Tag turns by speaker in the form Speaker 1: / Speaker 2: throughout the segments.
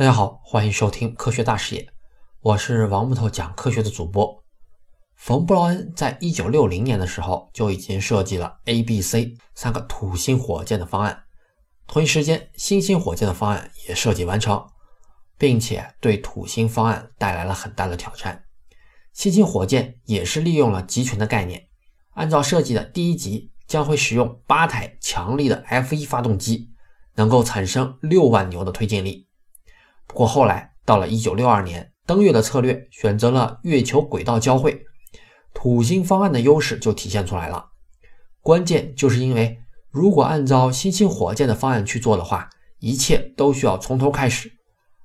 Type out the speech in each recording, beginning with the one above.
Speaker 1: 大家好，欢迎收听科学大视野，我是王木头讲科学的主播。冯布劳恩在一九六零年的时候就已经设计了 A、B、C 三个土星火箭的方案，同一时间，新星火箭的方案也设计完成，并且对土星方案带来了很大的挑战。新星火箭也是利用了集群的概念，按照设计的第一级将会使用八台强力的 F1 发动机，能够产生六万牛的推进力。不过后来到了1962年，登月的策略选择了月球轨道交汇，土星方案的优势就体现出来了。关键就是因为如果按照新星火箭的方案去做的话，一切都需要从头开始，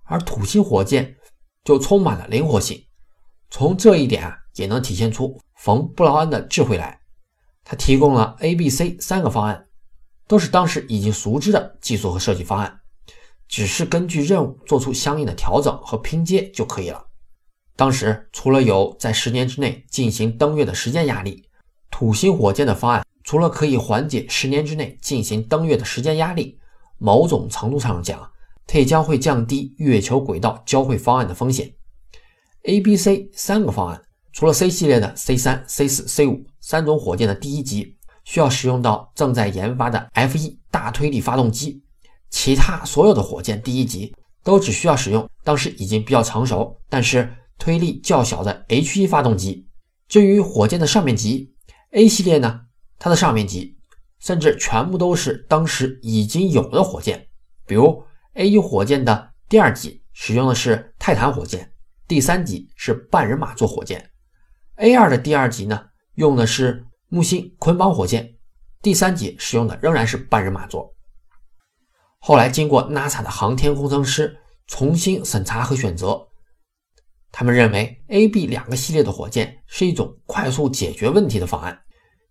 Speaker 1: 而土星火箭就充满了灵活性。从这一点啊，也能体现出冯布劳恩的智慧来。他提供了 A、B、C 三个方案，都是当时已经熟知的技术和设计方案。只是根据任务做出相应的调整和拼接就可以了。当时除了有在十年之内进行登月的时间压力，土星火箭的方案除了可以缓解十年之内进行登月的时间压力，某种程度上讲，它也将会降低月球轨道交汇方案的风险。A、B、C 三个方案，除了 C 系列的 C 三、C 四、C 五三种火箭的第一级需要使用到正在研发的 F 一大推力发动机。其他所有的火箭第一级都只需要使用当时已经比较成熟，但是推力较小的 H1 发动机。至于火箭的上面级 A 系列呢，它的上面级甚至全部都是当时已经有的火箭，比如 A1 火箭的第二级使用的是泰坦火箭，第三级是半人马座火箭；A2 的第二级呢用的是木星捆绑火箭，第三级使用的仍然是半人马座。后来，经过 NASA 的航天工程师重新审查和选择，他们认为 A、B 两个系列的火箭是一种快速解决问题的方案，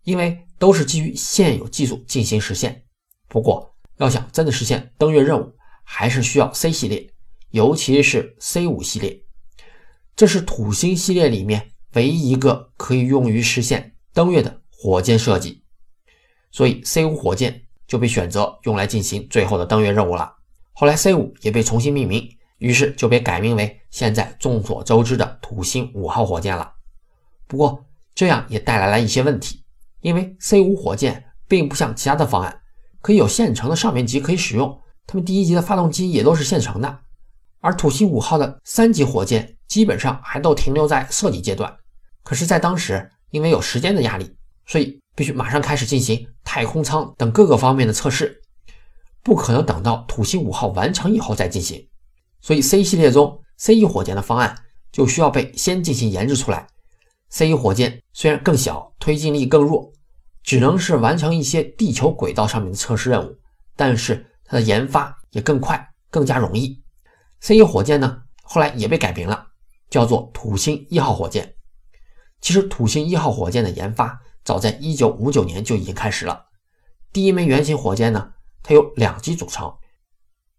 Speaker 1: 因为都是基于现有技术进行实现。不过，要想真的实现登月任务，还是需要 C 系列，尤其是 C 五系列，这是土星系列里面唯一一个可以用于实现登月的火箭设计。所以，C 五火箭。就被选择用来进行最后的登月任务了。后来 C 五也被重新命名，于是就被改名为现在众所周知的土星五号火箭了。不过这样也带来了一些问题，因为 C 五火箭并不像其他的方案可以有现成的上面级可以使用，他们第一级的发动机也都是现成的，而土星五号的三级火箭基本上还都停留在设计阶段。可是，在当时因为有时间的压力，所以。必须马上开始进行太空舱等各个方面的测试，不可能等到土星五号完成以后再进行。所以 C 系列中 C 一火箭的方案就需要被先进行研制出来。C 一火箭虽然更小，推进力更弱，只能是完成一些地球轨道上面的测试任务，但是它的研发也更快，更加容易。C 一火箭呢，后来也被改名了，叫做土星一号火箭。其实土星一号火箭的研发。早在一九五九年就已经开始了。第一枚原型火箭呢，它有两级组成。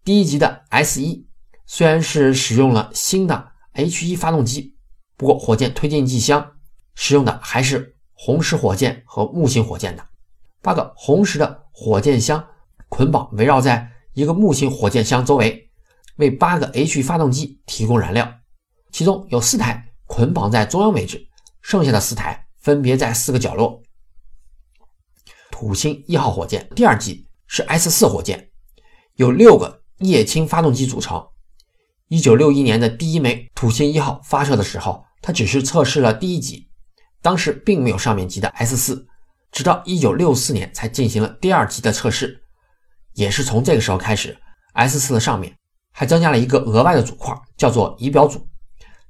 Speaker 1: 第一级的 S 一虽然是使用了新的 H 一发动机，不过火箭推进剂箱使用的还是红石火箭和木星火箭的。八个红石的火箭箱捆绑围绕在一个木星火箭箱周围，为八个 H 发动机提供燃料。其中有四台捆绑在中央位置，剩下的四台。分别在四个角落。土星一号火箭第二级是 S 四火箭，有六个液氢发动机组成。一九六一年的第一枚土星一号发射的时候，它只是测试了第一级，当时并没有上面级的 S 四，直到一九六四年才进行了第二级的测试。也是从这个时候开始，S 四的上面还增加了一个额外的组块，叫做仪表组，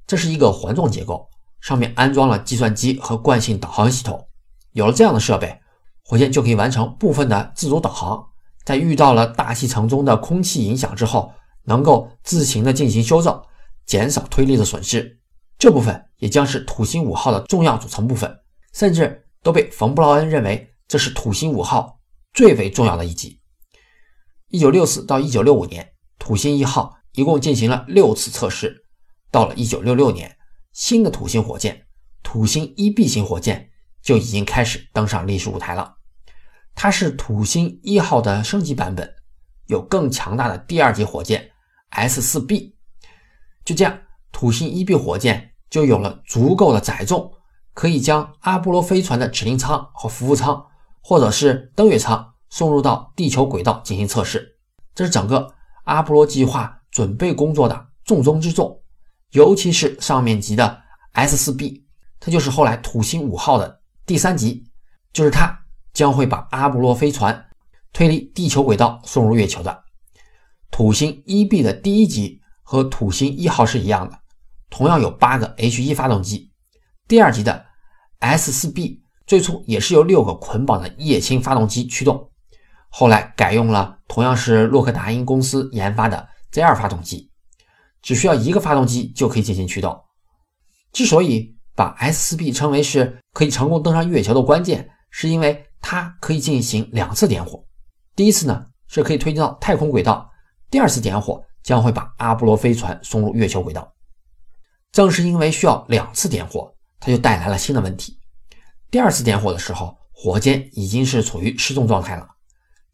Speaker 1: 这是一个环状结构。上面安装了计算机和惯性导航系统，有了这样的设备，火箭就可以完成部分的自主导航。在遇到了大气层中的空气影响之后，能够自行的进行修正，减少推力的损失。这部分也将是土星五号的重要组成部分，甚至都被冯布劳恩认为这是土星五号最为重要的一级。一九六四到一九六五年，土星一号一共进行了六次测试，到了一九六六年。新的土星火箭——土星一 B 型火箭就已经开始登上历史舞台了。它是土星一号的升级版本，有更强大的第二级火箭 S 四 B 就这样，土星一 B 火箭就有了足够的载重，可以将阿波罗飞船的指令舱和服务舱，或者是登月舱送入到地球轨道进行测试。这是整个阿波罗计划准备工作的重中之重，尤其是上面级的 S4B，它就是后来土星五号的第三级，就是它将会把阿波罗飞船推离地球轨道送入月球的。土星一 B 的第一级和土星一号是一样的，同样有八个 H 一发动机。第二级的 S 四 B 最初也是由六个捆绑的液氢发动机驱动，后来改用了同样是洛克达因公司研发的 Z 二发动机，只需要一个发动机就可以进行驱动。之所以把 S 四 B 称为是可以成功登上月球的关键，是因为它可以进行两次点火，第一次呢是可以推进到太空轨道。第二次点火将会把阿波罗飞船送入月球轨道。正是因为需要两次点火，它就带来了新的问题。第二次点火的时候，火箭已经是处于失重状态了。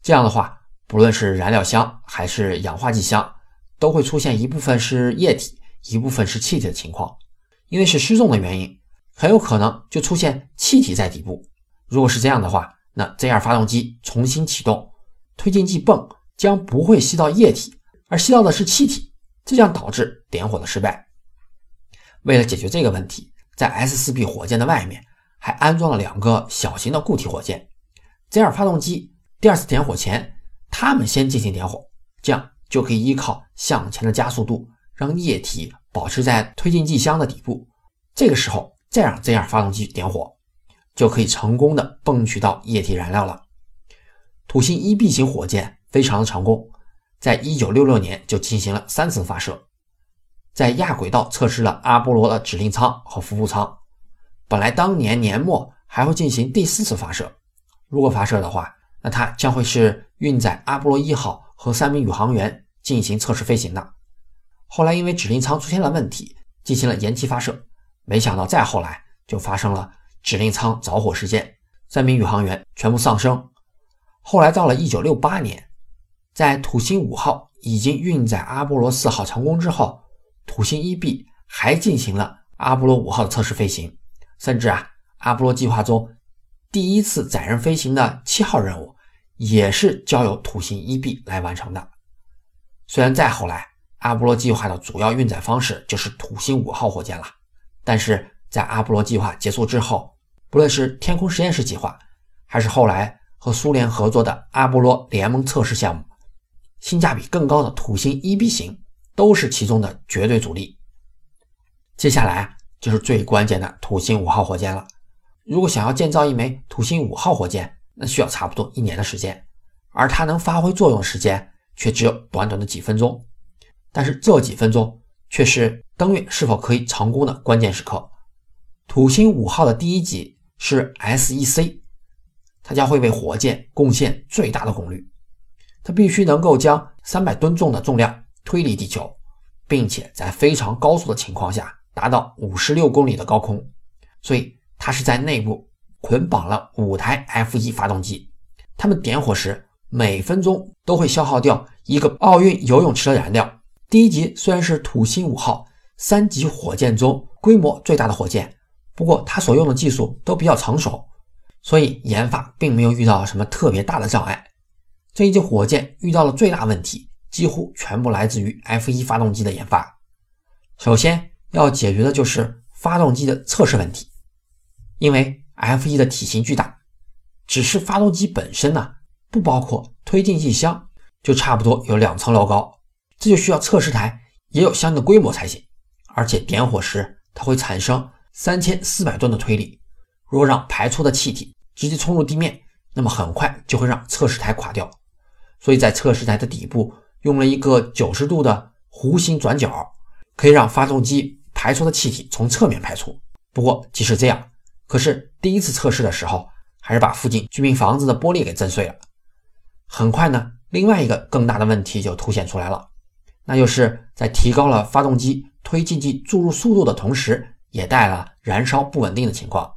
Speaker 1: 这样的话，不论是燃料箱还是氧化剂箱，都会出现一部分是液体，一部分是气体的情况。因为是失重的原因，很有可能就出现气体在底部。如果是这样的话，那 Z 二发动机重新启动，推进剂泵。将不会吸到液体，而吸到的是气体，这将导致点火的失败。为了解决这个问题，在 S4B 火箭的外面还安装了两个小型的固体火箭。这样发动机第二次点火前，它们先进行点火，这样就可以依靠向前的加速度，让液体保持在推进剂箱的底部。这个时候再让 Z 二发动机点火，就可以成功的泵取到液体燃料了。土星一 B 型火箭。非常的成功，在一九六六年就进行了三次发射，在亚轨道测试了阿波罗的指令舱和服务舱。本来当年年末还会进行第四次发射，如果发射的话，那它将会是运载阿波罗一号和三名宇航员进行测试飞行的。后来因为指令舱出现了问题，进行了延期发射。没想到再后来就发生了指令舱着火事件，三名宇航员全部丧生。后来到了一九六八年。在土星五号已经运载阿波罗四号成功之后，土星一 B 还进行了阿波罗五号的测试飞行，甚至啊，阿波罗计划中第一次载人飞行的七号任务也是交由土星一 B 来完成的。虽然再后来，阿波罗计划的主要运载方式就是土星五号火箭了，但是在阿波罗计划结束之后，不论是天空实验室计划，还是后来和苏联合作的阿波罗联盟测试项目。性价比更高的土星一 B 型都是其中的绝对主力。接下来，就是最关键的土星五号火箭了。如果想要建造一枚土星五号火箭，那需要差不多一年的时间，而它能发挥作用时间却只有短短的几分钟。但是这几分钟却是登月是否可以成功的关键时刻。土星五号的第一级是 SEC，它将会为火箭贡献最大的功率。它必须能够将三百吨重的重量推离地球，并且在非常高速的情况下达到五十六公里的高空，所以它是在内部捆绑了五台 F 一发动机，它们点火时每分钟都会消耗掉一个奥运游泳池的燃料。第一级虽然是土星五号三级火箭中规模最大的火箭，不过它所用的技术都比较成熟，所以研发并没有遇到什么特别大的障碍。这一级火箭遇到了最大问题，几乎全部来自于 F 一发动机的研发。首先要解决的就是发动机的测试问题，因为 F 一的体型巨大，只是发动机本身呢，不包括推进剂箱，就差不多有两层楼高，这就需要测试台也有相应的规模才行。而且点火时它会产生三千四百吨的推力，如果让排出的气体直接冲入地面，那么很快就会让测试台垮掉。所以在测试台的底部用了一个九十度的弧形转角，可以让发动机排出的气体从侧面排出。不过即使这样，可是第一次测试的时候，还是把附近居民房子的玻璃给震碎了。很快呢，另外一个更大的问题就凸显出来了，那就是在提高了发动机推进剂注入速度的同时，也带了燃烧不稳定的情况。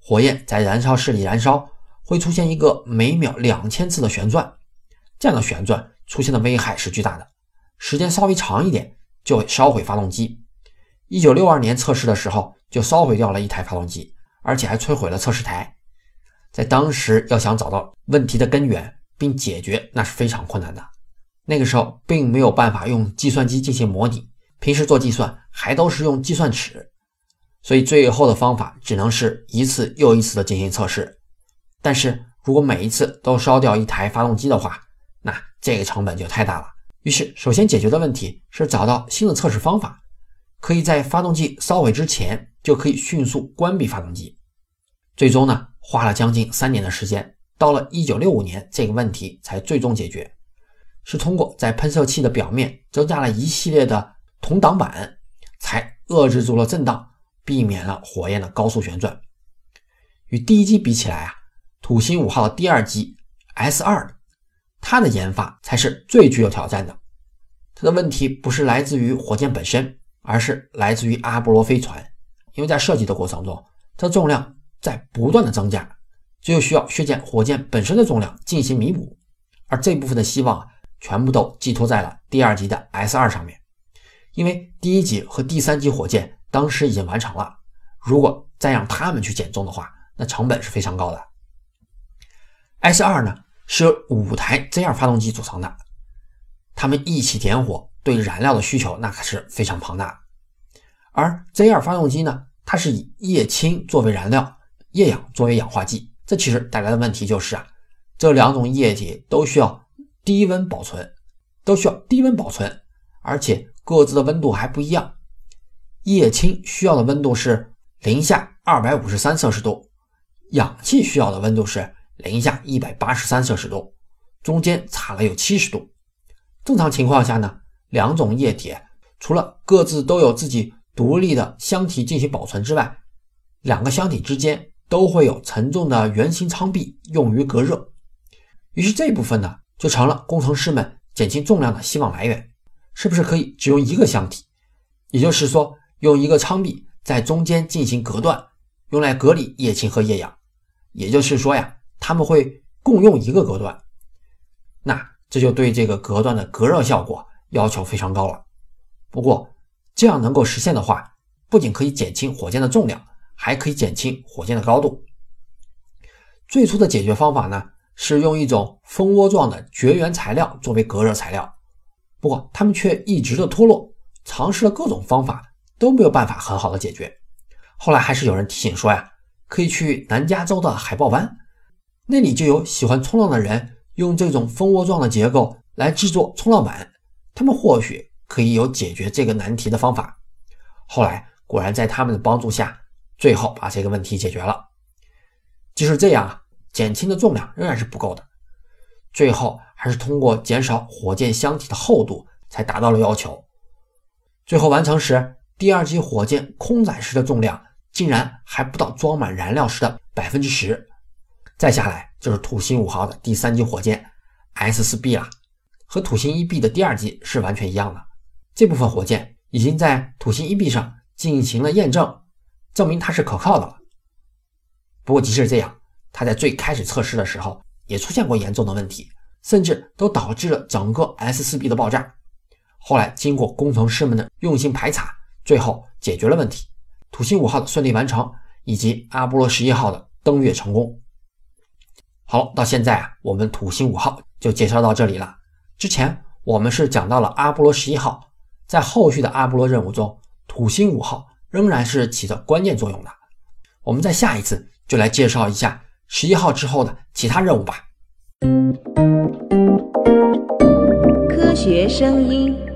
Speaker 1: 火焰在燃烧室里燃烧，会出现一个每秒两千次的旋转。这样的旋转出现的危害是巨大的，时间稍微长一点，就会烧毁发动机。一九六二年测试的时候，就烧毁掉了一台发动机，而且还摧毁了测试台。在当时，要想找到问题的根源并解决，那是非常困难的。那个时候并没有办法用计算机进行模拟，平时做计算还都是用计算尺，所以最后的方法只能是一次又一次的进行测试。但是如果每一次都烧掉一台发动机的话，那这个成本就太大了。于是，首先解决的问题是找到新的测试方法，可以在发动机烧毁之前就可以迅速关闭发动机。最终呢？花了将近三年的时间，到了一九六五年，这个问题才最终解决，是通过在喷射器的表面增加了一系列的铜挡板，才遏制住了震荡，避免了火焰的高速旋转。与第一机比起来啊，土星五号的第二机 S 二，它的研发才是最具有挑战的。它的问题不是来自于火箭本身，而是来自于阿波罗飞船，因为在设计的过程中，它重量。在不断的增加，就需要削减火箭本身的重量进行弥补，而这部分的希望啊全部都寄托在了第二级的 S 二上面，因为第一级和第三级火箭当时已经完成了，如果再让他们去减重的话，那成本是非常高的。S 二呢是由五台 Z 二发动机组成的，它们一起点火，对燃料的需求那可是非常庞大，而 Z 二发动机呢，它是以液氢作为燃料。液氧作为氧化剂，这其实带来的问题就是啊，这两种液体都需要低温保存，都需要低温保存，而且各自的温度还不一样。液氢需要的温度是零下二百五十三摄氏度，氧气需要的温度是零下一百八十三摄氏度，中间差了有七十度。正常情况下呢，两种液体除了各自都有自己独立的箱体进行保存之外，两个箱体之间。都会有沉重的圆形舱壁用于隔热，于是这部分呢就成了工程师们减轻重量的希望来源。是不是可以只用一个箱体？也就是说，用一个舱壁在中间进行隔断，用来隔离液氢和液氧。也就是说呀，他们会共用一个隔断。那这就对这个隔断的隔热效果要求非常高了。不过这样能够实现的话，不仅可以减轻火箭的重量。还可以减轻火箭的高度。最初的解决方法呢，是用一种蜂窝状的绝缘材料作为隔热材料。不过他们却一直的脱落，尝试了各种方法都没有办法很好的解决。后来还是有人提醒说呀，可以去南加州的海豹湾，那里就有喜欢冲浪的人用这种蜂窝状的结构来制作冲浪板，他们或许可以有解决这个难题的方法。后来果然在他们的帮助下。最后把这个问题解决了，即使这样啊，减轻的重量仍然是不够的。最后还是通过减少火箭箱体的厚度才达到了要求。最后完成时，第二级火箭空载时的重量竟然还不到装满燃料时的百分之十。再下来就是土星五号的第三级火箭 S4B 了，和土星一 B 的第二级是完全一样的。这部分火箭已经在土星一 B 上进行了验证。证明它是可靠的了。不过即使这样，它在最开始测试的时候也出现过严重的问题，甚至都导致了整个 S4B 的爆炸。后来经过工程师们的用心排查，最后解决了问题，土星五号的顺利完成，以及阿波罗十一号的登月成功。好，到现在啊，我们土星五号就介绍到这里了。之前我们是讲到了阿波罗十一号，在后续的阿波罗任务中，土星五号。仍然是起着关键作用的。我们在下一次就来介绍一下十一号之后的其他任务吧。
Speaker 2: 科学声音。